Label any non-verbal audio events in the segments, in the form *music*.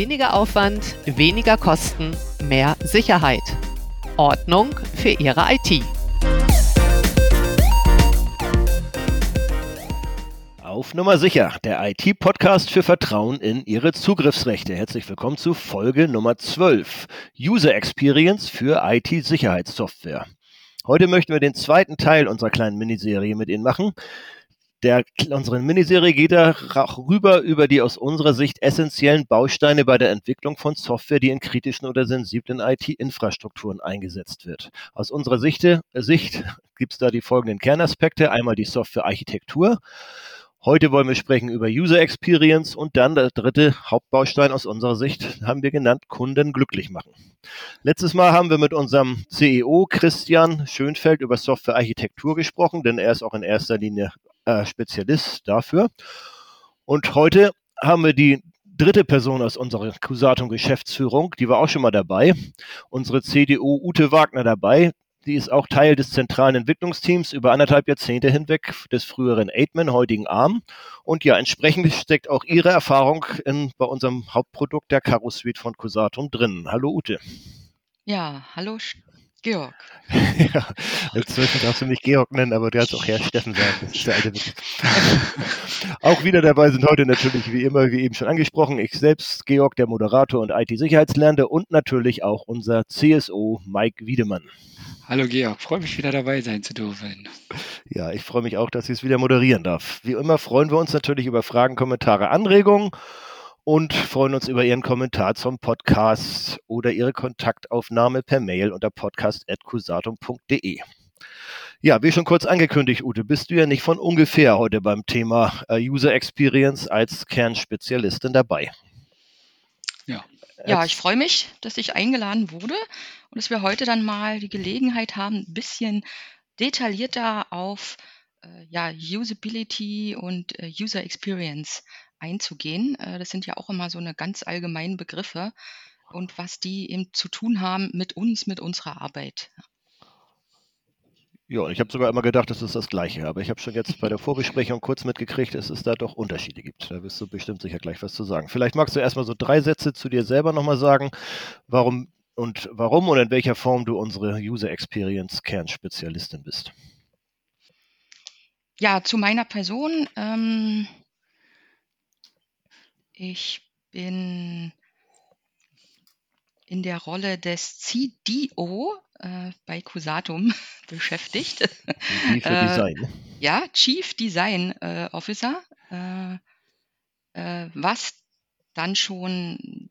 Weniger Aufwand, weniger Kosten, mehr Sicherheit. Ordnung für Ihre IT. Auf Nummer sicher, der IT-Podcast für Vertrauen in Ihre Zugriffsrechte. Herzlich willkommen zu Folge Nummer 12. User Experience für IT-Sicherheitssoftware. Heute möchten wir den zweiten Teil unserer kleinen Miniserie mit Ihnen machen. Der, unsere Miniserie geht darüber über die aus unserer Sicht essentiellen Bausteine bei der Entwicklung von Software, die in kritischen oder sensiblen IT-Infrastrukturen eingesetzt wird. Aus unserer Sicht, äh, Sicht gibt es da die folgenden Kernaspekte. Einmal die Software-Architektur. Heute wollen wir sprechen über User Experience und dann der dritte Hauptbaustein aus unserer Sicht haben wir genannt Kunden glücklich machen. Letztes Mal haben wir mit unserem CEO Christian Schönfeld über Software-Architektur gesprochen, denn er ist auch in erster Linie äh, Spezialist dafür. Und heute haben wir die dritte Person aus unserer Cusatum Geschäftsführung, die war auch schon mal dabei, unsere CDU Ute Wagner dabei. Die ist auch Teil des zentralen Entwicklungsteams über anderthalb Jahrzehnte hinweg des früheren Aidman, heutigen ARM. Und ja, entsprechend steckt auch ihre Erfahrung in, bei unserem Hauptprodukt der Caro Suite von Cusatum drin. Hallo Ute. Ja, hallo Georg. *laughs* ja, inzwischen darfst du mich Georg nennen, aber du kannst auch Herr Steffen sagen. Das ist der alte Witz. *laughs* auch wieder dabei sind heute natürlich wie immer, wie eben schon angesprochen, ich selbst, Georg, der Moderator und IT-Sicherheitslernende und natürlich auch unser CSO Mike Wiedemann. Hallo Georg, freue mich wieder dabei sein zu dürfen. Ja, ich freue mich auch, dass ich es wieder moderieren darf. Wie immer freuen wir uns natürlich über Fragen, Kommentare, Anregungen und freuen uns über Ihren Kommentar zum Podcast oder Ihre Kontaktaufnahme per Mail unter podcast.cusatum.de. Ja, wie schon kurz angekündigt, Ute, bist du ja nicht von ungefähr heute beim Thema äh, User Experience als Kernspezialistin dabei. Ja. Ja, ich freue mich, dass ich eingeladen wurde und dass wir heute dann mal die Gelegenheit haben, ein bisschen detaillierter auf äh, ja, Usability und äh, User Experience einzugehen. Äh, das sind ja auch immer so eine ganz allgemeinen Begriffe und was die eben zu tun haben mit uns, mit unserer Arbeit. Ja, und ich habe sogar immer gedacht, es ist das Gleiche, aber ich habe schon jetzt bei der Vorbesprechung kurz mitgekriegt, dass es da doch Unterschiede gibt. Da wirst du bestimmt sicher gleich was zu sagen. Vielleicht magst du erstmal so drei Sätze zu dir selber nochmal sagen, warum und warum und in welcher Form du unsere User Experience Kernspezialistin bist. Ja, zu meiner Person. Ähm, ich bin in der Rolle des CDO äh, bei Cusatum *laughs* beschäftigt. Für *laughs* äh, Design. Ja, Chief Design äh, Officer, äh, äh, was dann schon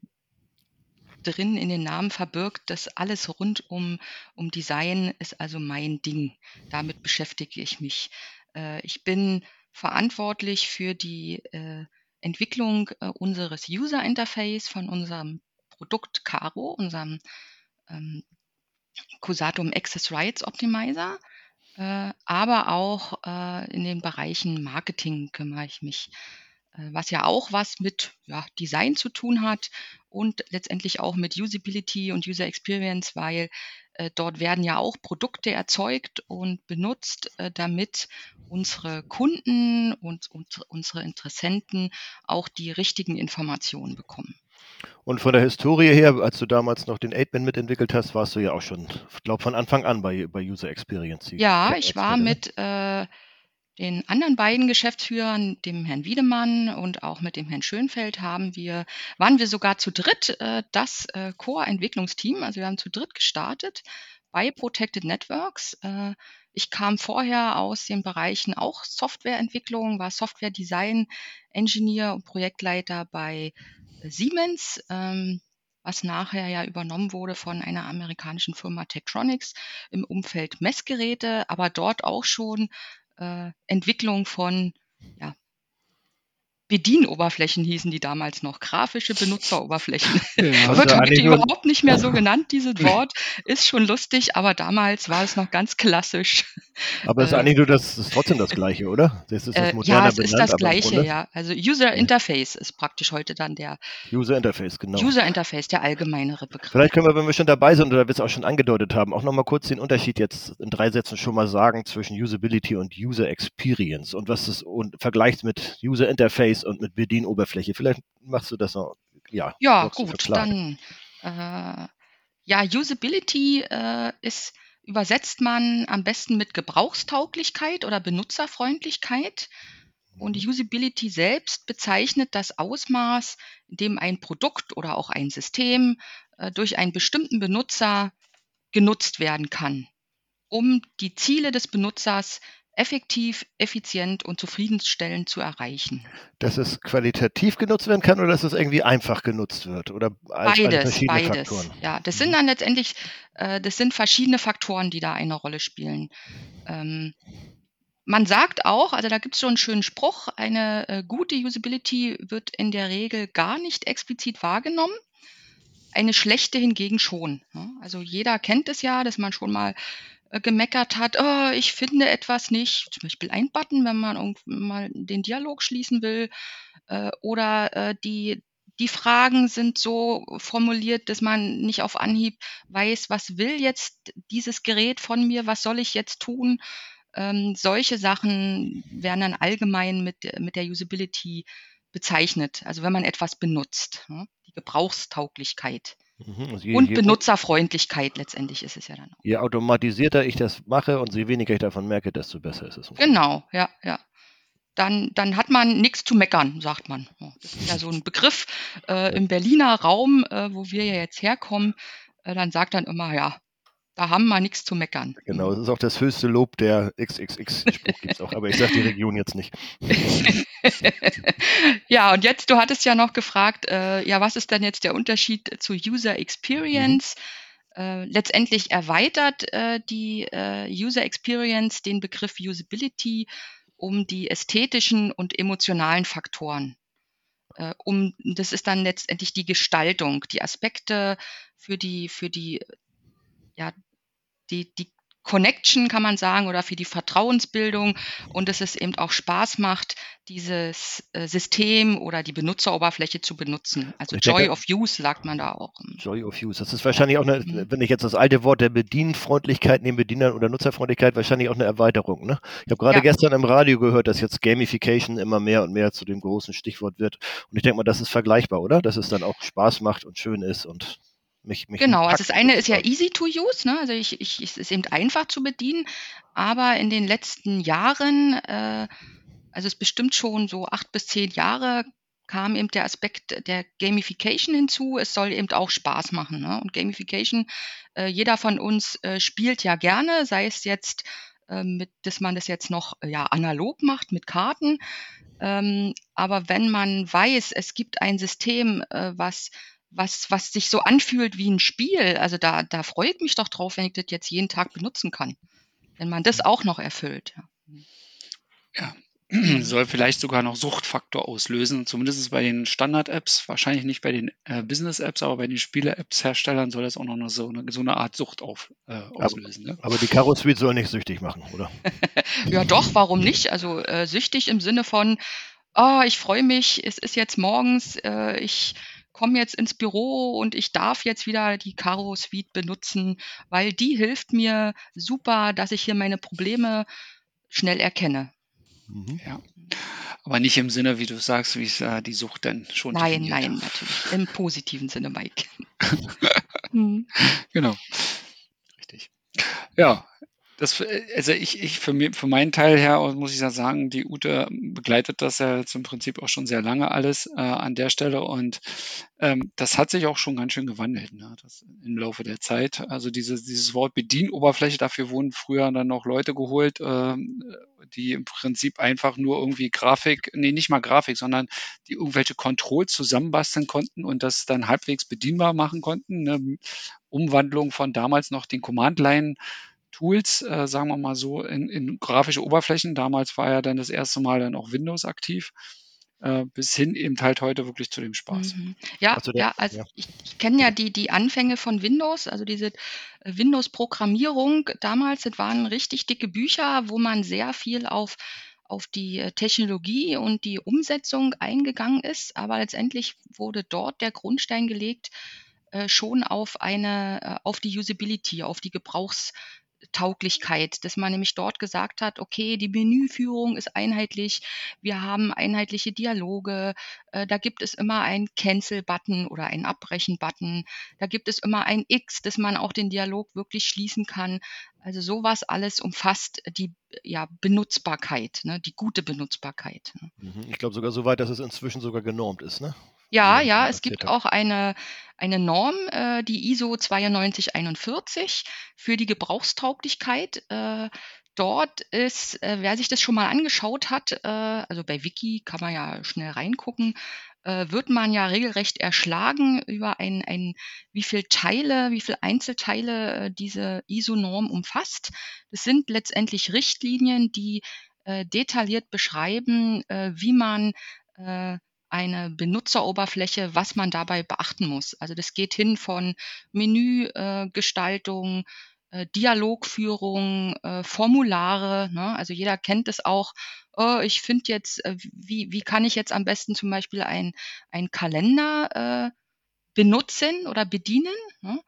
drin in den Namen verbirgt, dass alles rund um, um Design ist also mein Ding. Damit beschäftige ich mich. Äh, ich bin verantwortlich für die Entwicklung äh, unseres User Interface von unserem Produkt Caro, unserem ähm, Cosatum Access Rights Optimizer, äh, aber auch äh, in den Bereichen Marketing kümmere ich mich, äh, was ja auch was mit ja, Design zu tun hat und letztendlich auch mit Usability und User Experience, weil dort werden ja auch Produkte erzeugt und benutzt, äh, damit unsere Kunden und, und unsere Interessenten auch die richtigen Informationen bekommen. Und von der Historie her, als du damals noch den 8-Man mitentwickelt hast, warst du ja auch schon, ich glaube, von Anfang an bei, bei User Experience. Ja, ich war mit äh, den anderen beiden Geschäftsführern, dem Herrn Wiedemann und auch mit dem Herrn Schönfeld, haben wir, waren wir sogar zu dritt äh, das äh, Core-Entwicklungsteam. Also wir haben zu dritt gestartet bei Protected Networks. Äh, ich kam vorher aus den Bereichen auch Softwareentwicklung, war Software-Design, Engineer und Projektleiter bei Siemens. Ähm, was nachher ja übernommen wurde von einer amerikanischen Firma Tektronix im Umfeld Messgeräte, aber dort auch schon äh, Entwicklung von ja, Bedienoberflächen hießen die damals noch, grafische Benutzeroberflächen. *laughs* Ja, Wird also heute überhaupt nicht mehr so genannt, dieses Wort. Ist schon lustig, aber damals war es noch ganz klassisch. Aber es ist äh, eigentlich nur das, ist trotzdem das Gleiche, oder? Das ist das äh, ja, es benannt, ist das Gleiche, ja. Also User Interface ist praktisch heute dann der User Interface, genau. User Interface, der allgemeinere Begriff. Vielleicht können wir, wenn wir schon dabei sind oder wir es auch schon angedeutet haben, auch nochmal kurz den Unterschied jetzt in drei Sätzen schon mal sagen zwischen Usability und User Experience und was es und vergleicht mit User Interface und mit Bedienoberfläche. Vielleicht machst du das noch ja. Ja, gut, dann äh, ja, Usability äh, ist übersetzt man am besten mit Gebrauchstauglichkeit oder Benutzerfreundlichkeit. Und die Usability selbst bezeichnet das Ausmaß, in dem ein Produkt oder auch ein System äh, durch einen bestimmten Benutzer genutzt werden kann, um die Ziele des Benutzers effektiv, effizient und zufriedenstellend zu erreichen. Dass es qualitativ genutzt werden kann oder dass es irgendwie einfach genutzt wird? Oder als, beides, als beides. Faktoren? Ja, das sind mhm. dann letztendlich, äh, das sind verschiedene Faktoren, die da eine Rolle spielen. Ähm, man sagt auch, also da gibt es so einen schönen Spruch, eine äh, gute Usability wird in der Regel gar nicht explizit wahrgenommen. Eine schlechte hingegen schon. Ne? Also jeder kennt es ja, dass man schon mal gemeckert hat, oh, ich finde etwas nicht, zum Beispiel ein Button, wenn man mal den Dialog schließen will, äh, oder äh, die, die Fragen sind so formuliert, dass man nicht auf Anhieb weiß, was will jetzt dieses Gerät von mir, was soll ich jetzt tun. Ähm, solche Sachen werden dann allgemein mit, mit der Usability bezeichnet, also wenn man etwas benutzt, ne? die Gebrauchstauglichkeit. Mhm, also je, und je, Benutzerfreundlichkeit letztendlich ist es ja dann. Auch. Je automatisierter ich das mache und je weniger ich davon merke, desto besser ist es. Genau, ja, ja. Dann, dann hat man nichts zu meckern, sagt man. Das ist ja so ein *laughs* Begriff äh, im Berliner Raum, äh, wo wir ja jetzt herkommen. Äh, dann sagt dann immer, ja, da haben wir nichts zu meckern. Genau, das ist auch das höchste Lob der XXX-Spruch *laughs* gibt es auch, aber ich sage die Region jetzt nicht. *laughs* ja, und jetzt, du hattest ja noch gefragt, äh, ja, was ist denn jetzt der Unterschied zu User Experience? Mhm. Äh, letztendlich erweitert äh, die äh, User Experience den Begriff Usability um die ästhetischen und emotionalen Faktoren. Äh, um, das ist dann letztendlich die Gestaltung, die Aspekte für die, für die ja, die, die Connection, kann man sagen, oder für die Vertrauensbildung und dass es eben auch Spaß macht, dieses äh, System oder die Benutzeroberfläche zu benutzen. Also ich Joy denke, of Use sagt man da auch. Joy of Use. Das ist wahrscheinlich auch eine, mhm. wenn ich jetzt das alte Wort der Bedienfreundlichkeit neben Bedienern oder Nutzerfreundlichkeit, wahrscheinlich auch eine Erweiterung. Ne? Ich habe gerade ja. gestern im Radio gehört, dass jetzt Gamification immer mehr und mehr zu dem großen Stichwort wird. Und ich denke mal, das ist vergleichbar, oder? Dass es dann auch Spaß macht und schön ist und mich, mich genau, also das eine ist ja easy to use, ne? also ich, ich, es ist eben einfach zu bedienen, aber in den letzten Jahren, äh, also es bestimmt schon so acht bis zehn Jahre, kam eben der Aspekt der Gamification hinzu. Es soll eben auch Spaß machen. Ne? Und Gamification, äh, jeder von uns äh, spielt ja gerne, sei es jetzt, äh, mit, dass man das jetzt noch ja, analog macht mit Karten. Ähm, aber wenn man weiß, es gibt ein System, äh, was was, was sich so anfühlt wie ein Spiel. Also da, da freue ich mich doch drauf, wenn ich das jetzt jeden Tag benutzen kann. Wenn man das auch noch erfüllt. Ja, ja. *clears throat* soll vielleicht sogar noch Suchtfaktor auslösen, zumindest bei den Standard-Apps, wahrscheinlich nicht bei den äh, Business-Apps, aber bei den Spiele-Apps-Herstellern soll das auch noch eine, so, eine, so eine Art Sucht auf, äh, auslösen. Aber, ne? aber die Karo Suite soll nicht süchtig machen, oder? *laughs* ja, doch, warum nicht? Also äh, süchtig im Sinne von, oh, ich freue mich, es ist jetzt morgens, äh, ich komme jetzt ins Büro und ich darf jetzt wieder die Caro Suite benutzen, weil die hilft mir super, dass ich hier meine Probleme schnell erkenne. Mhm. Ja. Aber nicht im Sinne, wie du sagst, wie es äh, die Sucht denn schon Nein, nein, hat. natürlich. Im positiven Sinne, Mike. mhm. *laughs* Genau. *laughs* Richtig. Ja, das, also ich, ich für, mir, für meinen Teil her muss ich ja sagen, die Ute begleitet das ja im Prinzip auch schon sehr lange alles äh, an der Stelle und ähm, das hat sich auch schon ganz schön gewandelt ne, das, im Laufe der Zeit. Also dieses, dieses Wort Bedienoberfläche, dafür wurden früher dann noch Leute geholt, äh, die im Prinzip einfach nur irgendwie Grafik, nee, nicht mal Grafik, sondern die irgendwelche Controls zusammenbasteln konnten und das dann halbwegs bedienbar machen konnten. Ne? Umwandlung von damals noch den Command-Line Tools, äh, sagen wir mal so, in, in, grafische Oberflächen. Damals war ja dann das erste Mal dann auch Windows aktiv. Äh, bis hin eben halt heute wirklich zu dem Spaß. Mhm. Ja, also der, ja, also ja. ich, ich kenne ja die, die Anfänge von Windows, also diese äh, Windows-Programmierung damals, das waren richtig dicke Bücher, wo man sehr viel auf auf die äh, Technologie und die Umsetzung eingegangen ist, aber letztendlich wurde dort der Grundstein gelegt, äh, schon auf eine, äh, auf die Usability, auf die Gebrauchs, Tauglichkeit, dass man nämlich dort gesagt hat, okay, die Menüführung ist einheitlich, wir haben einheitliche Dialoge, äh, da gibt es immer einen Cancel-Button oder einen Abbrechen-Button, da gibt es immer ein X, dass man auch den Dialog wirklich schließen kann. Also sowas alles umfasst die ja, Benutzbarkeit, ne, die gute Benutzbarkeit. Ne. Mhm. Ich glaube sogar so weit, dass es inzwischen sogar genormt ist, ne? Ja, ja, es gibt auch eine, eine Norm, äh, die ISO 9241 für die Gebrauchstauglichkeit. Äh, dort ist, äh, wer sich das schon mal angeschaut hat, äh, also bei Wiki kann man ja schnell reingucken, äh, wird man ja regelrecht erschlagen über ein, ein wie viel Teile, wie viel Einzelteile äh, diese ISO-Norm umfasst. Das sind letztendlich Richtlinien, die äh, detailliert beschreiben, äh, wie man äh, eine Benutzeroberfläche, was man dabei beachten muss. Also das geht hin von Menügestaltung, äh, äh, Dialogführung, äh, Formulare. Ne? Also jeder kennt es auch. Oh, ich finde jetzt, äh, wie, wie kann ich jetzt am besten zum Beispiel ein, ein Kalender äh, benutzen oder bedienen? Ne?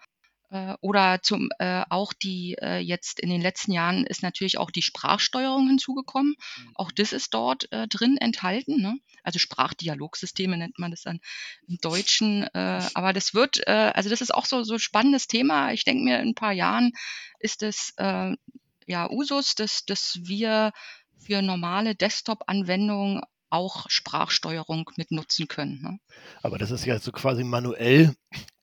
Äh, oder zum äh, auch die äh, jetzt in den letzten Jahren ist natürlich auch die Sprachsteuerung hinzugekommen. Mhm. Auch das ist dort äh, drin enthalten. Ne? Also Sprachdialogsysteme nennt man das dann im Deutschen. Äh, aber das wird, äh, also das ist auch so so spannendes Thema. Ich denke mir, in ein paar Jahren ist es äh, ja Usus, dass, dass wir für normale Desktop-Anwendungen auch Sprachsteuerung mit nutzen können. Ne? Aber das ist ja so quasi manuell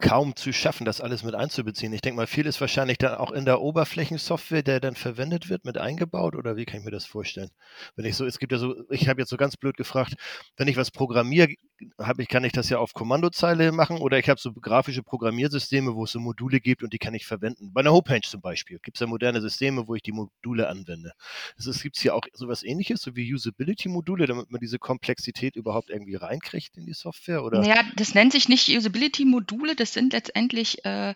kaum zu schaffen, das alles mit einzubeziehen. Ich denke mal, viel ist wahrscheinlich dann auch in der Oberflächensoftware, der dann verwendet wird, mit eingebaut oder wie kann ich mir das vorstellen? Wenn ich so, es gibt ja so, ich habe jetzt so ganz blöd gefragt, wenn ich was programmiere, habe ich, kann ich das ja auf Kommandozeile machen oder ich habe so grafische Programmiersysteme, wo es so Module gibt und die kann ich verwenden. Bei einer Homepage zum Beispiel gibt es ja moderne Systeme, wo ich die Module anwende. Es gibt hier auch sowas ähnliches, so wie Usability-Module, damit man diese Komplexität überhaupt irgendwie reinkriegt in die Software? Oder? Naja, das nennt sich nicht Usability-Module, das sind letztendlich äh,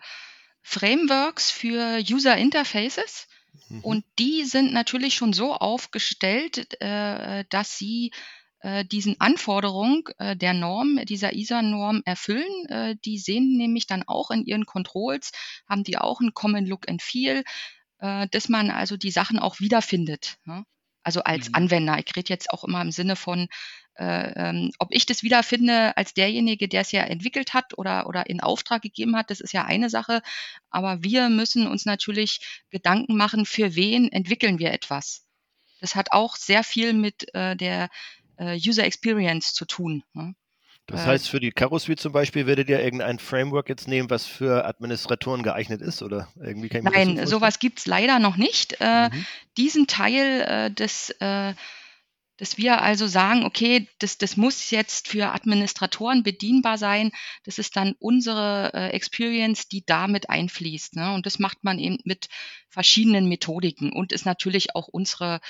Frameworks für User Interfaces. Mhm. Und die sind natürlich schon so aufgestellt, äh, dass sie äh, diesen Anforderungen äh, der Norm, dieser ISA-Norm erfüllen. Äh, die sehen nämlich dann auch in ihren Controls, haben die auch ein Common Look and Feel, dass man also die Sachen auch wiederfindet. Also als mhm. Anwender. Ich rede jetzt auch immer im Sinne von, äh, ähm, ob ich das wiederfinde als derjenige, der es ja entwickelt hat oder, oder in Auftrag gegeben hat, das ist ja eine Sache. Aber wir müssen uns natürlich Gedanken machen, für wen entwickeln wir etwas. Das hat auch sehr viel mit äh, der äh, User Experience zu tun. Ne? Das äh, heißt, für die Karosuite zum Beispiel werdet ihr irgendein Framework jetzt nehmen, was für Administratoren geeignet ist? Oder irgendwie kann ich Nein, so sowas gibt es leider noch nicht. Äh, mhm. Diesen Teil äh, des äh, dass wir also sagen, okay, das, das muss jetzt für Administratoren bedienbar sein. Das ist dann unsere äh, Experience, die damit einfließt. Ne? Und das macht man eben mit verschiedenen Methodiken und ist natürlich auch unsere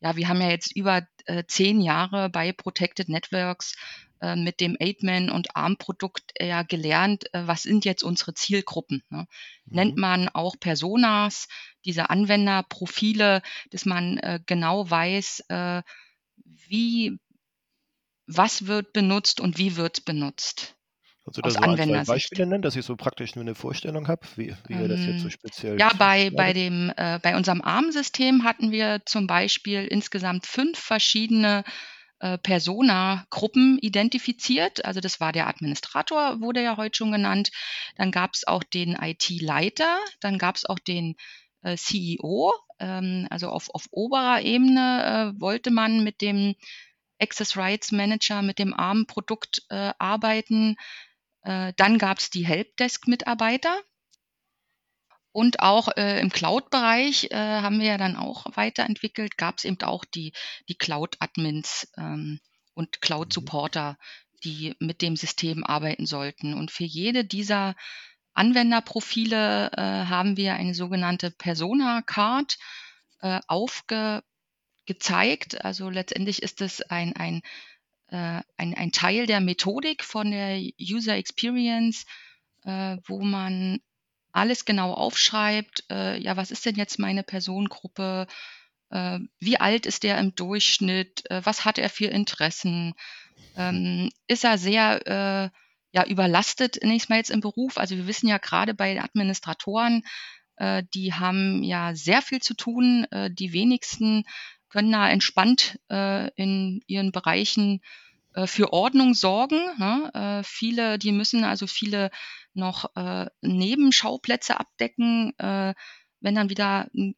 ja, wir haben ja jetzt über äh, zehn Jahre bei Protected Networks äh, mit dem Aidman und ARM-Produkt äh, ja gelernt, äh, was sind jetzt unsere Zielgruppen. Ne? Mhm. Nennt man auch Personas, diese Anwenderprofile, dass man äh, genau weiß, äh, wie, was wird benutzt und wie wird benutzt. Kannst du da so ein, zwei Beispiele nennen, dass ich so praktisch nur eine Vorstellung habe, wie, wie ihr das jetzt so ähm, speziell Ja, bei, bei, dem, äh, bei unserem ARM-System hatten wir zum Beispiel insgesamt fünf verschiedene äh, Persona-Gruppen identifiziert. Also das war der Administrator, wurde ja heute schon genannt. Dann gab es auch den IT-Leiter, dann gab es auch den äh, CEO. Ähm, also auf, auf oberer Ebene äh, wollte man mit dem Access Rights Manager, mit dem ARM-Produkt äh, arbeiten. Äh, dann gab es die Helpdesk-Mitarbeiter. Und auch äh, im Cloud-Bereich äh, haben wir ja dann auch weiterentwickelt, gab es eben auch die, die Cloud-Admins ähm, und Cloud-Supporter, die mit dem System arbeiten sollten. Und für jede dieser Anwenderprofile äh, haben wir eine sogenannte Persona-Card äh, aufgezeigt. Also letztendlich ist es ein, ein äh, ein, ein Teil der Methodik von der User Experience, äh, wo man alles genau aufschreibt. Äh, ja, was ist denn jetzt meine Personengruppe? Äh, wie alt ist der im Durchschnitt? Äh, was hat er für Interessen? Ähm, ist er sehr äh, ja, überlastet, nächstes Mal jetzt im Beruf? Also wir wissen ja gerade bei Administratoren, Äh, die haben ja sehr viel zu tun. Äh, die wenigsten können da entspannt äh, in ihren Bereichen äh, für Ordnung sorgen. Ne? Äh, viele, die müssen also viele noch äh, Nebenschauplätze abdecken. Äh, wenn dann wieder ein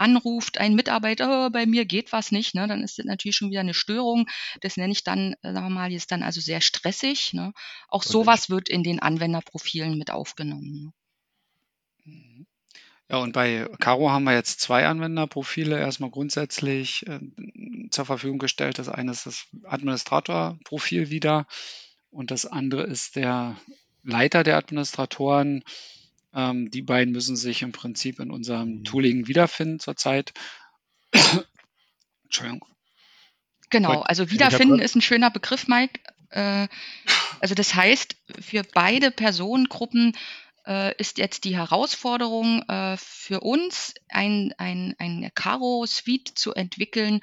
anruft ein Mitarbeiter, oh, bei mir geht was nicht, ne, dann ist das natürlich schon wieder eine Störung. Das nenne ich dann, äh, sagen wir mal, ist dann also sehr stressig. Ne. Auch sowas wird in den Anwenderprofilen mit aufgenommen. Ne. Mhm. Ja, und bei Caro haben wir jetzt zwei Anwenderprofile erstmal grundsätzlich äh, zur Verfügung gestellt. Das eine ist das Administratorprofil wieder und das andere ist der Leiter der Administratoren. Ähm, die beiden müssen sich im Prinzip in unserem mhm. Tooling wiederfinden zurzeit. Entschuldigung. Genau, also wiederfinden ist ein schöner Begriff, Mike. Äh, also das heißt, für beide Personengruppen äh, ist jetzt die Herausforderung äh, für uns, ein, ein, ein Caro-Suite zu entwickeln,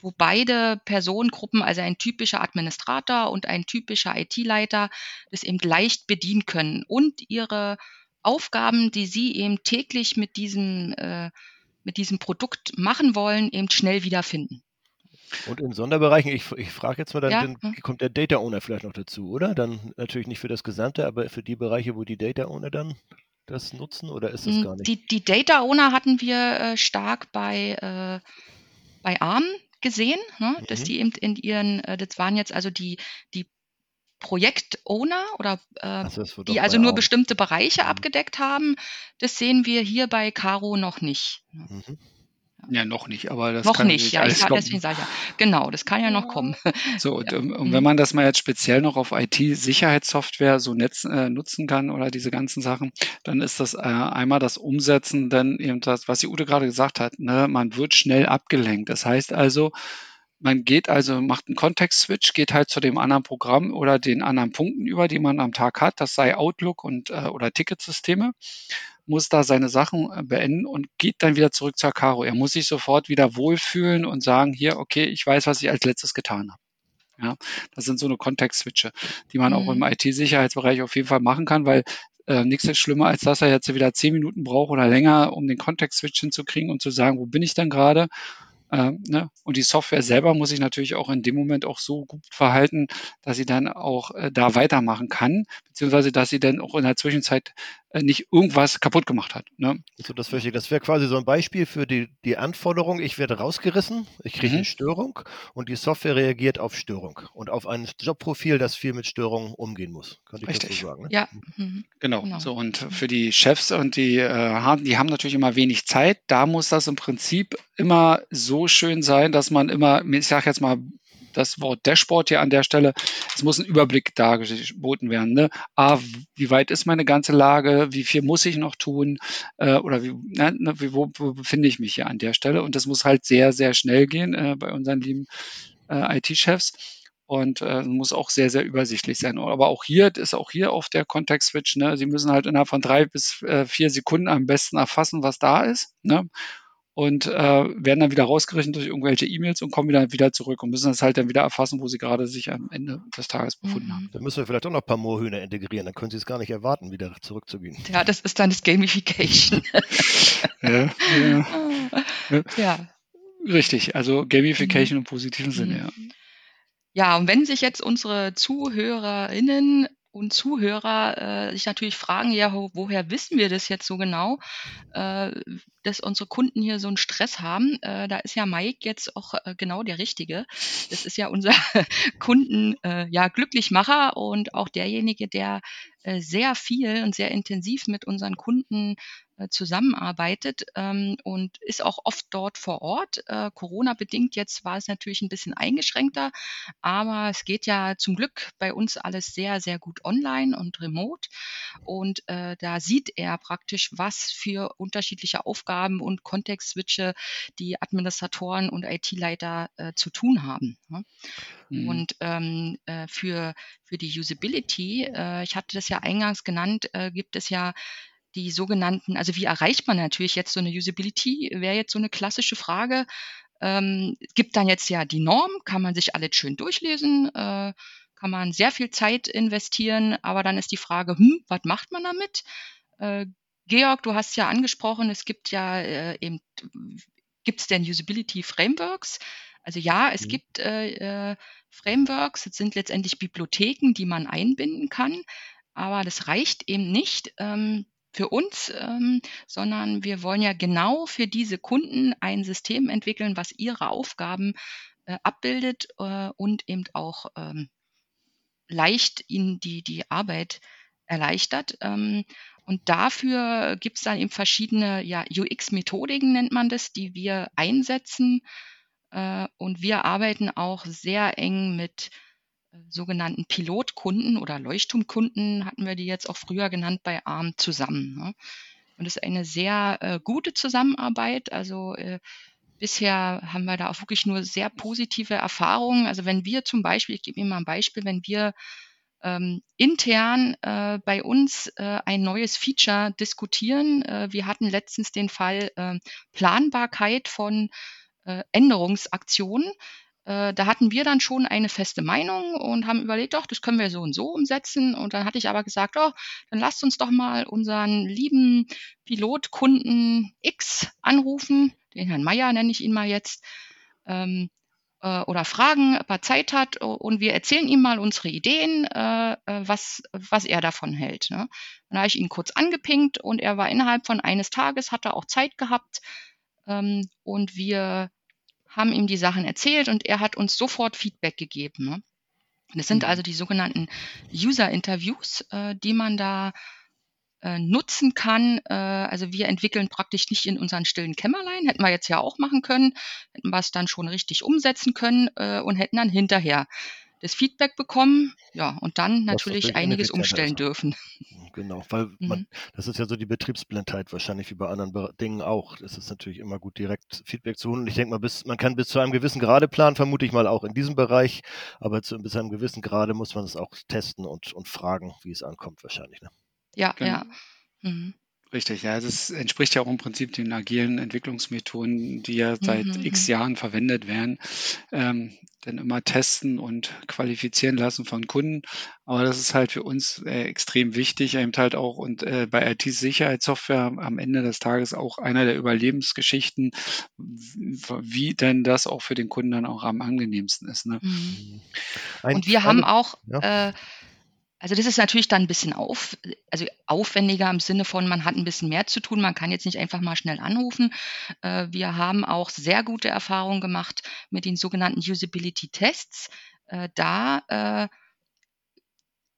wo beide Personengruppen, also ein typischer Administrator und ein typischer IT-Leiter, das eben leicht bedienen können und ihre Aufgaben, die Sie eben täglich mit diesem, äh, mit diesem Produkt machen wollen, eben schnell wiederfinden. Und in Sonderbereichen, ich, ich frage jetzt mal, dann, ja. dann, hm. kommt der Data Owner vielleicht noch dazu, oder? Dann natürlich nicht für das Gesamte, aber für die Bereiche, wo die Data Owner dann das nutzen, oder ist das hm, gar nicht? Die, die Data Owner hatten wir äh, stark bei, äh, bei ARM gesehen, ne? dass mhm. die eben in ihren, äh, das waren jetzt also die, die Projektowner oder äh, so, die also nur bestimmte Bereiche mhm. abgedeckt haben. Das sehen wir hier bei Caro noch nicht. Mhm. Ja, noch nicht, aber das noch kann nicht. Ja, ich, deswegen sage ich ja, genau, das kann ja noch kommen. *laughs* So, und, ja. Ähm, und, wenn man das mal jetzt speziell noch auf IT-Sicherheitssoftware so netz, äh, nutzen kann oder diese ganzen Sachen, dann ist das äh, einmal das Umsetzen, dann eben das, was die Ute gerade gesagt hat, ne, man wird schnell abgelenkt. Das heißt also, man geht also, macht einen Kontext-Switch, geht halt zu dem anderen Programm oder den anderen Punkten über, die man am Tag hat. Das sei Outlook und äh, oder Ticketsysteme muss da seine Sachen äh, beenden und geht dann wieder zurück zur Caro. Er muss sich sofort wieder wohlfühlen und sagen, hier, okay, ich weiß, was ich als letztes getan habe. Ja, das sind so eine Kontext-Switche, die man mhm. auch im. IT-Sicherheitsbereich auf jeden Fall machen kann, weil äh, nichts ist schlimmer, als dass er jetzt wieder zehn Minuten braucht oder länger, um den Kontext-Switch hinzukriegen und zu sagen, wo bin ich denn gerade? Äh, ne? Und die Software selber muss sich natürlich auch in dem Moment auch so gut verhalten, dass sie dann auch äh, da weitermachen kann, beziehungsweise dass sie dann auch in der Zwischenzeit nicht irgendwas kaputt gemacht hat. Ne? So, das Das wäre quasi so ein Beispiel für die, die Anforderung, ich werde rausgerissen, ich kriege mhm. eine Störung und die Software reagiert auf Störung und auf ein Jobprofil, das viel mit Störungen umgehen muss. Könnte ich Richtig. so sagen. Ne? Ja. Mhm. Genau. genau. So, und für die Chefs und die, äh, die haben natürlich immer wenig Zeit. Da muss das im Prinzip immer so schön sein, dass man immer, ich sage jetzt mal, das Wort Dashboard hier an der Stelle. Es muss ein Überblick dargeboten werden. Ne? A, wie weit ist meine ganze Lage? Wie viel muss ich noch tun? Äh, oder wie, ne, ne wo, wo, befinde ich mich hier an der Stelle? Und das muss halt sehr, sehr schnell gehen äh, bei unseren lieben äh, IT-Chefs und äh, muss auch sehr, sehr übersichtlich sein. Aber auch hier ist auch hier auf der Kontext-Switch, ne, Sie müssen halt innerhalb von drei bis äh, vier Sekunden am besten erfassen, was da ist. Ne? Und äh, werden dann wieder rausgerechnet durch irgendwelche E-Mails und kommen wieder, wieder zurück und müssen das halt dann wieder erfassen, wo sie gerade sich am Ende des Tages befunden mhm. haben. Dann müssen wir vielleicht auch noch ein paar Moorhühner integrieren, dann können sie es gar nicht erwarten, wieder zurückzugehen. Ja, das ist dann das Gamification. ja, *laughs* ja. ja. ja. Richtig, also Gamification mhm. im positiven Sinne, mhm. ja. Ja, und wenn sich jetzt unsere ZuhörerInnen und Zuhörer äh, sich natürlich fragen, ja, wo, woher wissen wir das jetzt so genau, äh, dass unsere Kunden hier so einen Stress haben. Äh, da ist ja Mike jetzt auch äh, genau der Richtige. Das ist ja unser *laughs* Kunden, äh, ja, Glücklichmacher und auch derjenige, der äh, sehr viel und sehr intensiv mit unseren Kunden zusammenarbeitet ähm, und ist auch oft dort vor Ort. Äh, Corona-bedingt jetzt war es natürlich ein bisschen eingeschränkter, aber es geht ja zum Glück bei uns alles sehr, sehr gut online und remote. Und äh, da sieht er praktisch, was für unterschiedliche Aufgaben und Kontextswitche die Administratoren und IT-Leiter äh, zu tun haben. Ne? Mhm. Und ähm, äh, für, für die Usability, äh, ich hatte das ja eingangs genannt, äh, gibt es ja die sogenannten, also wie erreicht man natürlich jetzt so eine Usability, wäre jetzt so eine klassische Frage. Ähm, gibt dann jetzt ja die Norm, kann man sich alles schön durchlesen, äh, kann man sehr viel Zeit investieren, aber dann ist die Frage, hm, was macht man damit? Äh, Georg, du hast ja angesprochen, es gibt ja äh, eben, gibt es denn Usability Frameworks? Also ja, es mhm. gibt äh, äh, Frameworks, es sind letztendlich Bibliotheken, die man einbinden kann, aber das reicht eben nicht. Ähm, für uns, ähm, sondern wir wollen ja genau für diese Kunden ein System entwickeln, was ihre Aufgaben äh, abbildet äh, und eben auch ähm, leicht ihnen die, die Arbeit erleichtert. Ähm, und dafür gibt es dann eben verschiedene ja, UX-Methodiken, nennt man das, die wir einsetzen. Äh, und wir arbeiten auch sehr eng mit sogenannten Pilotkunden oder Leuchtturmkunden, hatten wir die jetzt auch früher genannt bei ARM zusammen. Ne? Und das ist eine sehr äh, gute Zusammenarbeit. Also äh, bisher haben wir da auch wirklich nur sehr positive Erfahrungen. Also wenn wir zum Beispiel, ich gebe Ihnen mal ein Beispiel, wenn wir ähm, intern äh, bei uns äh, ein neues Feature diskutieren. Äh, wir hatten letztens den Fall äh, Planbarkeit von äh, Änderungsaktionen. Äh, da hatten wir dann schon eine feste Meinung und haben überlegt, doch, das können wir so und so umsetzen. Und dann hatte ich aber gesagt, oh, dann lasst uns doch mal unseren lieben Pilotkunden X anrufen, den Herrn Meier nenne ich ihn mal jetzt, ähm, äh, oder fragen, ob er Zeit hat und wir erzählen ihm mal unsere Ideen, äh, äh was, was er davon hält. Ne? Dann habe ich ihn kurz angepinkt und er war innerhalb von eines Tages, hat er auch Zeit gehabt ähm, und wir haben ihm die Sachen erzählt und er hat uns sofort Feedback gegeben. Ne? Das sind mhm. also die sogenannten User-Interviews, äh, die man da äh, nutzen kann. Äh, also wir entwickeln praktisch nicht in unseren stillen Kämmerlein, hätten wir jetzt ja auch machen können, hätten wir es dann schon richtig umsetzen können äh, und hätten dann hinterher das Feedback bekommen, ja, und dann natürlich einiges umstellen ist. dürfen. Genau, weil man, mhm. das ist ja so die Betriebsblindheit wahrscheinlich wie bei anderen Dingen auch. Es ist natürlich immer gut, direkt Feedback zu holen. Ich denke mal, bis, man kann bis zu einem gewissen Grade planen, vermute ich mal auch in diesem Bereich, aber zu, bis zu einem gewissen Grade muss man es auch testen und, und fragen, wie es ankommt wahrscheinlich. Ne? Ja, genau. ja. Mhm. Richtig, ja, das entspricht ja auch im Prinzip den agilen Entwicklungsmethoden, die ja seit mhm. x mhm. Jahren verwendet werden. Ähm, dann immer testen und qualifizieren lassen von Kunden. Aber das ist halt für uns äh, extrem wichtig, eben halt auch und äh, bei IT-Sicherheitssoftware am Ende des Tages auch einer der Überlebensgeschichten, wie denn das auch für den Kunden dann auch am angenehmsten ist. Ne? Mhm. Und wir haben auch ja. äh, also das ist natürlich dann ein bisschen auf, also aufwendiger im Sinne von, man hat ein bisschen mehr zu tun. Man kann jetzt nicht einfach mal schnell anrufen. Äh, wir haben auch sehr gute Erfahrungen gemacht mit den sogenannten Usability-Tests. Äh, da äh,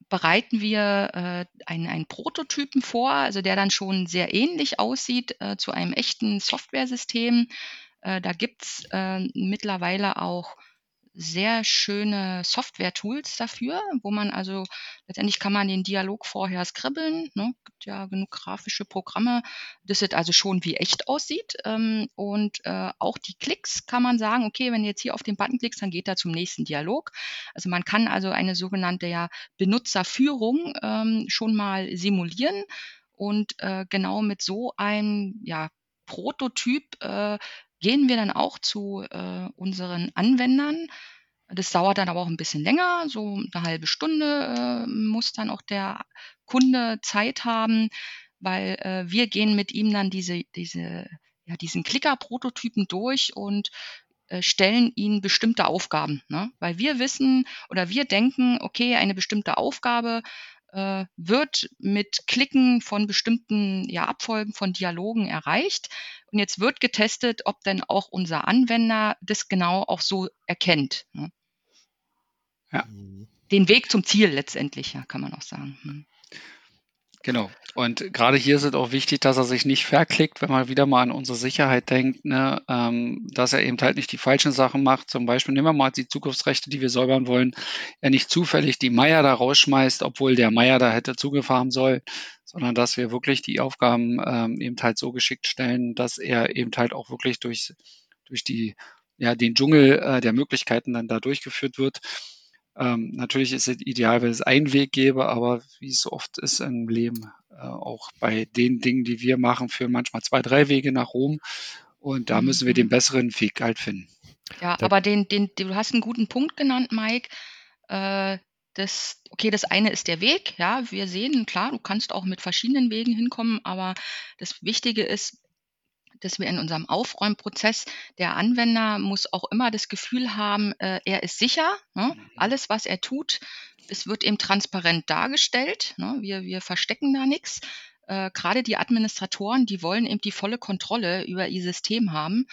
bereiten wir einen, einen Prototypen vor, also der dann schon sehr ähnlich aussieht zu einem echten Softwaresystem. Da gibt's äh, mittlerweile auch sehr schöne Software-Tools dafür, wo man also letztendlich kann man den Dialog vorher skribbeln. Ne? Gibt ja genug grafische Programme, das jetzt also schon wie echt aussieht. Ähm, und äh, auch die Klicks kann man sagen, okay, wenn du jetzt hier auf den Button klickst, dann geht er zum nächsten Dialog. Also man kann also eine sogenannte ja Benutzerführung ähm, schon mal simulieren und äh, genau mit so einem ja, Prototyp äh, gehen wir dann auch zu äh, unseren Anwendern. Das dauert dann aber auch ein bisschen länger, so eine halbe Stunde äh, muss dann auch der Kunde Zeit haben, weil äh, wir gehen mit ihm dann diese, diese, ja, diesen Klicker-Prototypen durch und äh, stellen ihnen bestimmte Aufgaben. Ne? Weil wir wissen oder wir denken, okay, eine bestimmte Aufgabe äh, wird mit Klicken von bestimmten ja, Abfolgen von Dialogen erreicht. Und jetzt wird getestet, ob denn auch unser Anwender das genau auch so erkennt. Ne? Ja. Den Weg zum Ziel letztendlich, ja, kann man auch sagen. Hm. Genau. Und gerade hier ist es auch wichtig, dass er sich nicht verklickt, wenn man wieder mal an unsere Sicherheit denkt, ne, ähm, dass er eben halt nicht die falschen Sachen macht. Zum Beispiel nehmen wir mal die Zugriffsrechte, die wir säubern wollen, er nicht zufällig die Meier da rausschmeißt, obwohl der Meier da hätte Zugriff haben soll, sondern dass wir wirklich die Aufgaben ähm, eben halt so geschickt stellen, dass er eben halt auch wirklich durch, durch die, ja, den Dschungel äh, der Möglichkeiten dann da durchgeführt wird. Ähm, natürlich ist es ideal, wenn es einen Weg gäbe, aber wie es so oft ist im Leben, äh, auch bei den Dingen, die wir machen, führen manchmal zwei, drei Wege nach Rom. Und da müssen wir den mhm. besseren Weg halt finden. Ja, aber den, den, du hast einen guten Punkt genannt, Mike. Äh, das, okay, das eine ist der Weg, ja, wir sehen, klar, du kannst auch mit verschiedenen Wegen hinkommen, aber das Wichtige ist, dass wir in unserem Aufräumprozess, der Anwender muss auch immer das Gefühl haben, äh, er ist sicher. Ne? Mhm. Alles, was er tut, es wird eben transparent dargestellt. Ne? Wir, wir verstecken da nichts. Äh, Gerade die Administratoren, die wollen eben die volle Kontrolle über ihr System haben.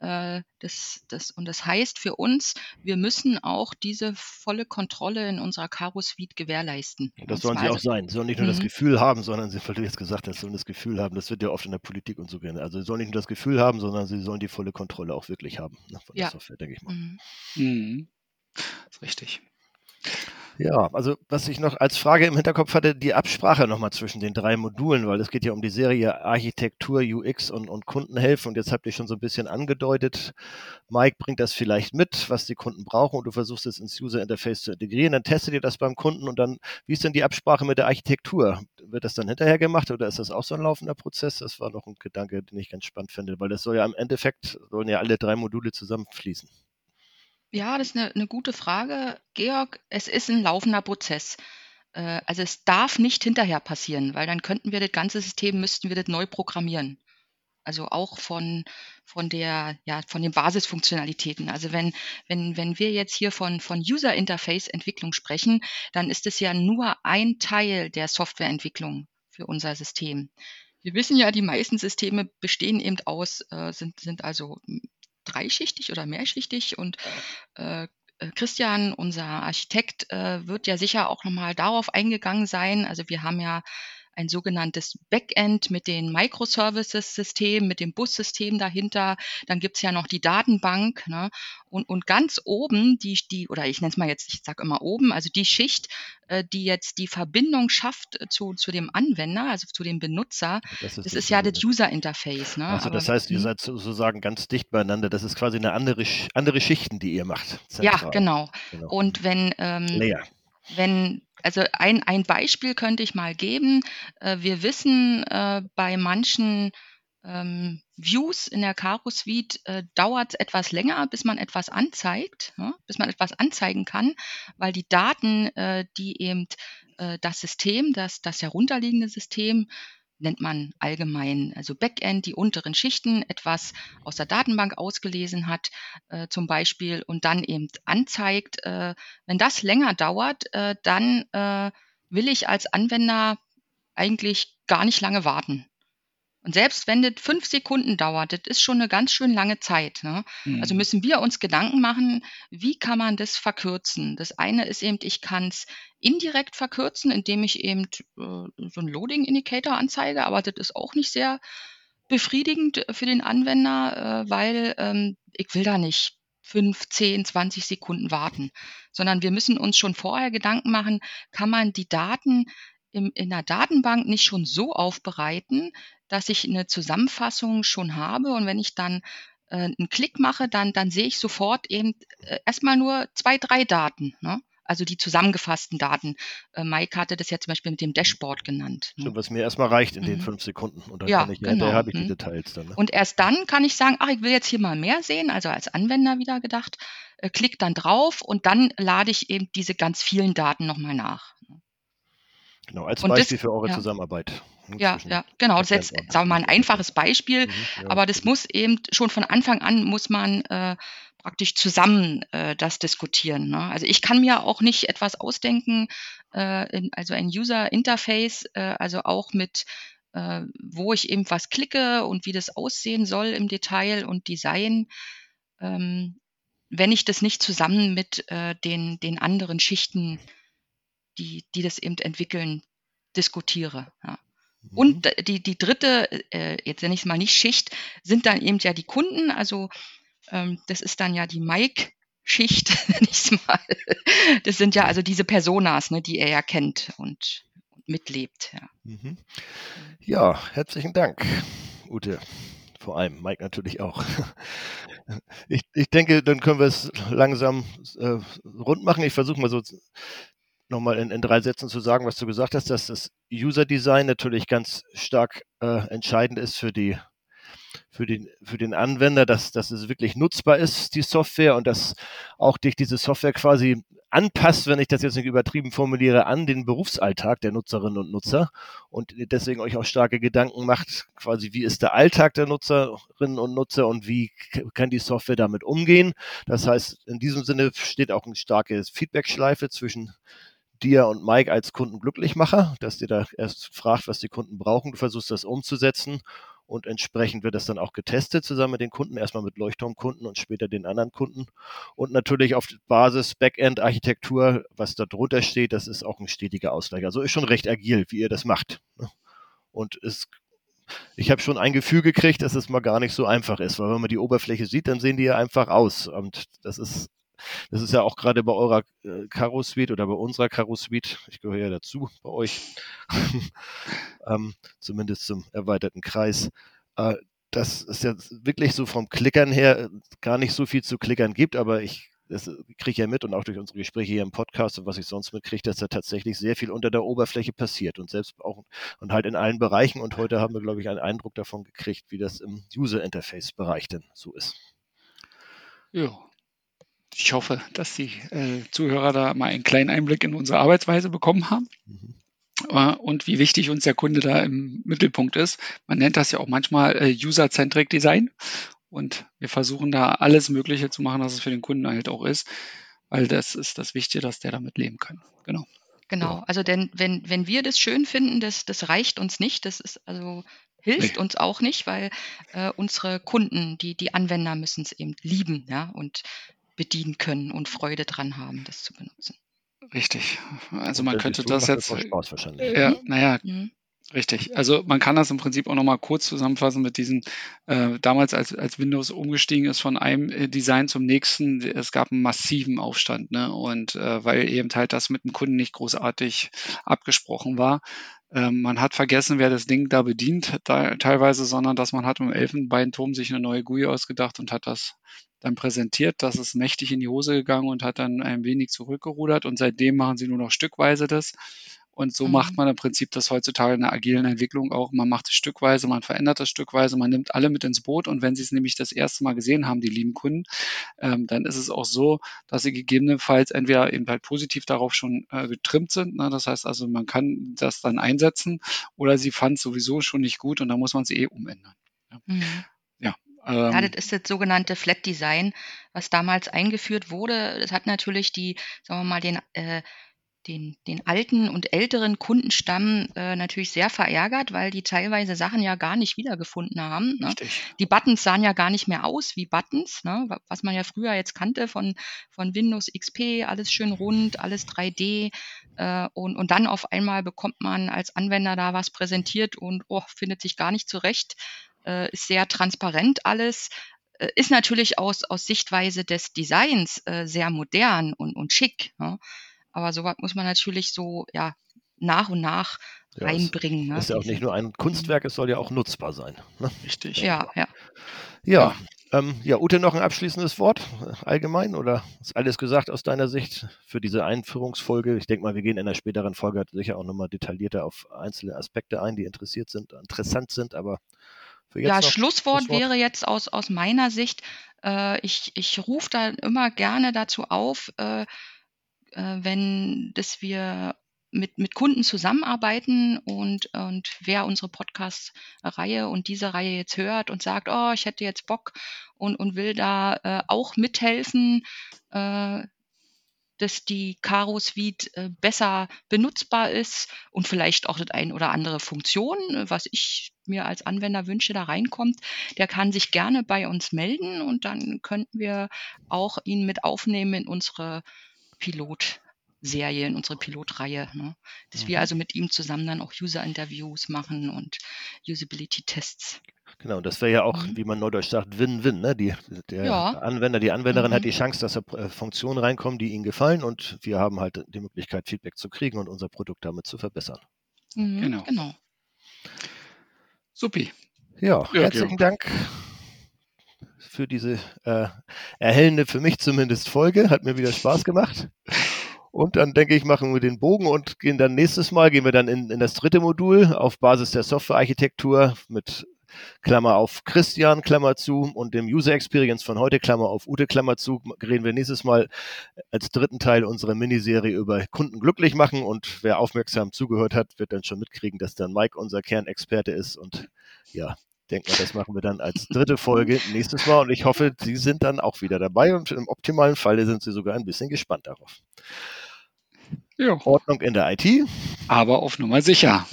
Äh, das, das, und das heißt für uns, wir müssen auch diese volle Kontrolle in unserer Caro Suite gewährleisten. Das sollen sie auch sein. Sie sollen nicht nur das mhm. Gefühl haben, sondern sie, weil du jetzt gesagt hast, sollen das Gefühl haben, das wird ja oft in der Politik und so gerne. Also sie sollen nicht nur das Gefühl haben, sondern sie sollen die volle Kontrolle auch wirklich haben ne, von der ja. Software, denke ich mal. Mhm. Mhm. Das ist richtig. Ja, also was ich noch als Frage im Hinterkopf hatte, die Absprache nochmal zwischen den drei Modulen, weil es geht ja um die Serie Architektur, UX und, und Kundenhelfen und jetzt habt ihr schon so ein bisschen angedeutet, Mike bringt das vielleicht mit, was die Kunden brauchen und du versuchst es ins User Interface zu integrieren, dann testet ihr das beim Kunden und dann, wie ist denn die Absprache mit der Architektur? Wird das dann hinterher gemacht oder ist das auch so ein laufender Prozess? Das war noch ein Gedanke, den ich ganz spannend finde, weil das soll ja im Endeffekt, sollen ja alle drei Module zusammenfließen. Ja, das ist eine 'ne gute Frage, Georg. Es ist ein laufender Prozess. Äh, also, es darf nicht hinterher passieren, weil dann könnten wir das ganze System müssten wir das neu programmieren. Also, auch von von der ja, von den Basisfunktionalitäten. Also, wenn wenn wenn wir jetzt hier von von User Interface Entwicklung sprechen, dann ist es ja nur ein Teil der Softwareentwicklung für unser System. Wir wissen ja, die meisten Systeme bestehen eben aus äh, sind sind also dreischichtig oder mehrschichtig und äh, äh, Christian, unser Architekt, äh, wird ja sicher auch nochmal darauf eingegangen sein. Also wir haben ja ein sogenanntes Backend mit den Microservices-Systemen, mit dem Bussystem dahinter. Dann gibt's ja noch die Datenbank. Ne? Und, und ganz oben, die, die oder ich nenne es mal jetzt, ich sage immer oben, also die Schicht, äh, die jetzt die Verbindung schafft zu, zu dem Anwender, also zu dem Benutzer, das ist, das ist ja das User-Interface. Ne? Also das heißt, ihr hm. seid sozusagen ganz dicht beieinander. Das ist quasi eine andere, andere Schichten, die ihr macht. Zentral. Ja, genau. genau. Und wenn, ähm, Layer. wenn also ein, ein Beispiel könnte ich mal geben. Äh, wir wissen, äh, bei manchen ähm, Views in der Caro Suite äh, dauert es etwas länger, bis man etwas anzeigt, ja, bis man etwas anzeigen kann, weil die Daten, äh, die eben äh, das System, das, das herunterliegende System nennt man allgemein, also Backend, die unteren Schichten etwas aus der Datenbank ausgelesen hat, äh, zum Beispiel, und dann eben anzeigt. Äh, wenn das länger dauert, äh, dann äh, will ich als Anwender eigentlich gar nicht lange warten. Und selbst wenn das fünf Sekunden dauert, das ist schon eine ganz schön lange Zeit. Ne? Mhm. Also müssen wir uns Gedanken machen, wie kann man das verkürzen? Das eine ist eben, ich kann es indirekt verkürzen, indem ich eben äh, so einen Loading Indicator anzeige, aber das ist auch nicht sehr befriedigend für den Anwender, äh, weil ähm, ich will da nicht fünf, zehn, zwanzig Sekunden warten, sondern wir müssen uns schon vorher Gedanken machen, kann man die Daten im, in der Datenbank nicht schon so aufbereiten, dass ich eine Zusammenfassung schon habe und wenn ich dann äh, einen Klick mache, dann, dann sehe ich sofort eben äh, erstmal nur zwei, drei Daten. Ne? Also die zusammengefassten Daten. Äh, Mike hatte das ja zum Beispiel mit dem Dashboard genannt. Ne? was mir erstmal reicht in mhm. den fünf Sekunden. Und dann ja, kann ich, genau. ja, habe ich die mhm. Details dann. Ne? Und erst dann kann ich sagen, ach, ich will jetzt hier mal mehr sehen, also als Anwender wieder gedacht, äh, klick dann drauf und dann lade ich eben diese ganz vielen Daten nochmal nach. Ne? Genau, als und Beispiel das, für eure ja. Zusammenarbeit. Hm, ja, ja, genau. Das ist jetzt, sagen wir mal, ein einfaches Beispiel, mhm, ja, aber das muss eben schon von Anfang an muss man äh, praktisch zusammen äh, das diskutieren. Ne? Also ich kann mir auch nicht etwas ausdenken, äh, in, also ein User Interface, äh, also auch mit äh, wo ich eben was klicke und wie das aussehen soll im Detail und Design, ähm, wenn ich das nicht zusammen mit äh, den, den anderen Schichten die, die das eben entwickeln, diskutiere. Ja. Mhm. Und die, die dritte, äh, jetzt nenne ich es mal nicht Schicht, sind dann eben ja die Kunden. Also ähm, das ist dann ja die Mike-Schicht, *laughs* nenne ich es mal. Das sind ja also diese Personas, ne, die er ja kennt und, und mitlebt. Ja. Mhm. ja, herzlichen Dank, Ute. Vor allem Mike natürlich auch. *laughs* Ich, ich denke, dann können wir es langsam äh, rund machen. Ich versuche mal so nochmal in, in drei Sätzen zu sagen, was du gesagt hast, dass das User Design natürlich ganz stark äh, entscheidend ist für die für den, für den Anwender, dass, dass es wirklich nutzbar ist, die Software, und dass auch durch diese Software quasi anpasst, wenn ich das jetzt nicht übertrieben formuliere, an den Berufsalltag der Nutzerinnen und Nutzer und deswegen euch auch starke Gedanken macht, quasi wie ist der Alltag der Nutzerinnen und Nutzer und wie kann die Software damit umgehen. Das heißt, in diesem Sinne steht auch eine starke Feedback-Schleife zwischen dir und Mike als Kundenglücklichmacher, dass dir da erst fragt, was die Kunden brauchen, du versuchst das umzusetzen und entsprechend wird das dann auch getestet zusammen mit den Kunden, erstmal mit Leuchtturmkunden und später den anderen Kunden. Und natürlich auf Basis Backend-Architektur, was da drunter steht, das ist auch ein stetiger Ausgleich. Also ist schon recht agil, wie ihr das macht. Ne? Und es ich habe schon ein Gefühl gekriegt, dass es mal gar nicht so einfach ist, weil wenn man die Oberfläche sieht, dann sehen die ja einfach aus. Und das ist das ist ja auch gerade bei eurer äh, Karo Suite oder bei unserer Karo Suite, ich gehöre ja dazu bei euch, *laughs* ähm, zumindest zum erweiterten Kreis. Äh, dass es ja wirklich so vom Klickern her äh, gar nicht so viel zu klickern gibt, aber ich das kriege ich ja mit und auch durch unsere Gespräche hier im Podcast und was ich sonst mitkriege, dass da tatsächlich sehr viel unter der Oberfläche passiert und selbst auch und halt in allen Bereichen. Und heute haben wir, glaube ich, einen Eindruck davon gekriegt, wie das im User Interface Bereich denn so ist. Ja, ich hoffe, dass die äh, Zuhörer da mal einen kleinen Einblick in unsere Arbeitsweise bekommen haben. Mhm. Äh, und wie wichtig uns der Kunde da im Mittelpunkt ist. Man nennt das ja auch manchmal äh, User-Centric Design. Und wir versuchen da alles Mögliche zu machen, dass es für den Kunden halt auch ist, weil das ist das Wichtige, dass der damit leben kann. Genau. Genau, also denn wenn, wenn wir das schön finden, das, das reicht uns nicht. Das ist also hilft nee. uns auch nicht, weil äh, unsere Kunden, die, die Anwender müssen es eben lieben, ja. Und bedienen können und Freude dran haben, das zu benutzen. Richtig. Also man könnte das jetzt. Spaß wahrscheinlich. Ja, naja, mhm. Richtig. Also man kann das im Prinzip auch nochmal kurz zusammenfassen mit diesen, äh, damals als, als Windows umgestiegen ist von einem äh, Design zum nächsten, es gab einen massiven Aufstand, ne? Und äh, weil eben halt das mit dem Kunden nicht großartig abgesprochen war. Ähm, man hat vergessen, wer das Ding da bedient, da, teilweise, sondern dass man hat im Elfenbeinturm sich eine neue GUI ausgedacht und hat das dann präsentiert. Das ist mächtig in die Hose gegangen und hat dann ein wenig zurückgerudert und seitdem machen sie nur noch stückweise das. Und so mhm. macht man im Prinzip das heutzutage in der agilen Entwicklung auch. Man macht es stückweise, man verändert das stückweise, man nimmt alle mit ins Boot. Und wenn sie es nämlich das erste Mal gesehen haben, die lieben Kunden, ähm, dann ist es auch so, dass sie gegebenenfalls entweder eben halt positiv darauf schon äh, getrimmt sind. Ne? Das heißt also, man kann das dann einsetzen oder sie fand es sowieso schon nicht gut und dann muss man es eh umändern. Ja. Mhm. Ähm, ja, das ist das sogenannte Flat Design, was damals eingeführt wurde. Das hat natürlich die, sagen wir mal, den, äh, den, den alten und älteren Kundenstamm äh, natürlich sehr verärgert, weil die teilweise Sachen ja gar nicht wiedergefunden haben. Ne? Die Buttons sahen ja gar nicht mehr aus wie Buttons, ne? was man ja früher jetzt kannte von, von Windows XP, alles schön rund, alles 3D. Äh, und, und dann auf einmal bekommt man als Anwender da was präsentiert und oh, findet sich gar nicht zurecht äh, ist sehr transparent alles, äh, ist natürlich aus, aus Sichtweise des Designs äh, sehr modern und, und schick. Ne? Aber sowas muss man natürlich so ja, nach und nach ja, reinbringen. Das ne? ist ja auch nicht nur ein Kunstwerk, es soll ja auch nutzbar sein. Ne? Richtig. Ja, ja. Ja, ähm, ja, Ute, noch ein abschließendes Wort allgemein oder ist alles gesagt aus deiner Sicht für diese Einführungsfolge? Ich denke mal, wir gehen in einer späteren Folge sicher auch nochmal detaillierter auf einzelne Aspekte ein, die interessiert sind, interessant sind, aber ja, Schlusswort, Schlusswort, wäre jetzt aus, aus meiner Sicht, äh, ich, ich rufe da immer gerne dazu auf, äh, wenn dass wir mit, mit Kunden zusammenarbeiten und, und wer unsere Podcast-Reihe und diese Reihe jetzt hört und sagt, oh, ich hätte jetzt Bock und, und will da äh, auch mithelfen, äh, dass die Caro Suite äh, besser benutzbar ist und vielleicht auch das ein oder andere Funktion, äh, was ich mir als Anwender wünsche, da reinkommt, der kann sich gerne bei uns melden und dann könnten wir auch ihn mit aufnehmen in unsere Pilotserie, in unsere Pilotreihe. Ne? Dass mhm. wir also mit ihm zusammen dann auch User-Interviews machen und Usability-Tests. Genau, das wäre ja auch, mhm. wie man neudeutsch sagt, Win-Win. Ne? Die, der ja. Anwender, die Anwenderin mhm. hat die Chance, dass da äh, Funktionen reinkommen, die ihnen gefallen und wir haben halt die Möglichkeit, Feedback zu kriegen und unser Produkt damit zu verbessern. Mhm, genau. genau. Supi. Ja, ja herzlichen ja. Dank für diese äh, erhellende, für mich zumindest, Folge. Hat mir wieder Spaß gemacht. Und dann denke ich, machen wir den Bogen und gehen dann nächstes Mal, gehen wir dann in, in das dritte Modul auf Basis der Softwarearchitektur mit Klammer auf Christian, Klammer zu, und dem User Experience von heute, Klammer auf Ute, Klammer zu, reden wir nächstes Mal als dritten Teil unserer Miniserie über Kunden glücklich machen. Und wer aufmerksam zugehört hat, wird dann schon mitkriegen, dass dann Mike unser Kernexperte ist. Und ja, denke mal, das machen wir dann als dritte Folge nächstes Mal. Und ich hoffe, Sie sind dann auch wieder dabei. Und im optimalen Falle sind Sie sogar ein bisschen gespannt darauf. Jo. Ordnung in der IT. Aber auf Nummer sicher.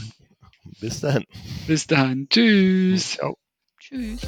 Bis dahin. Bis dann. Tschüss. Ciao. Tschüss.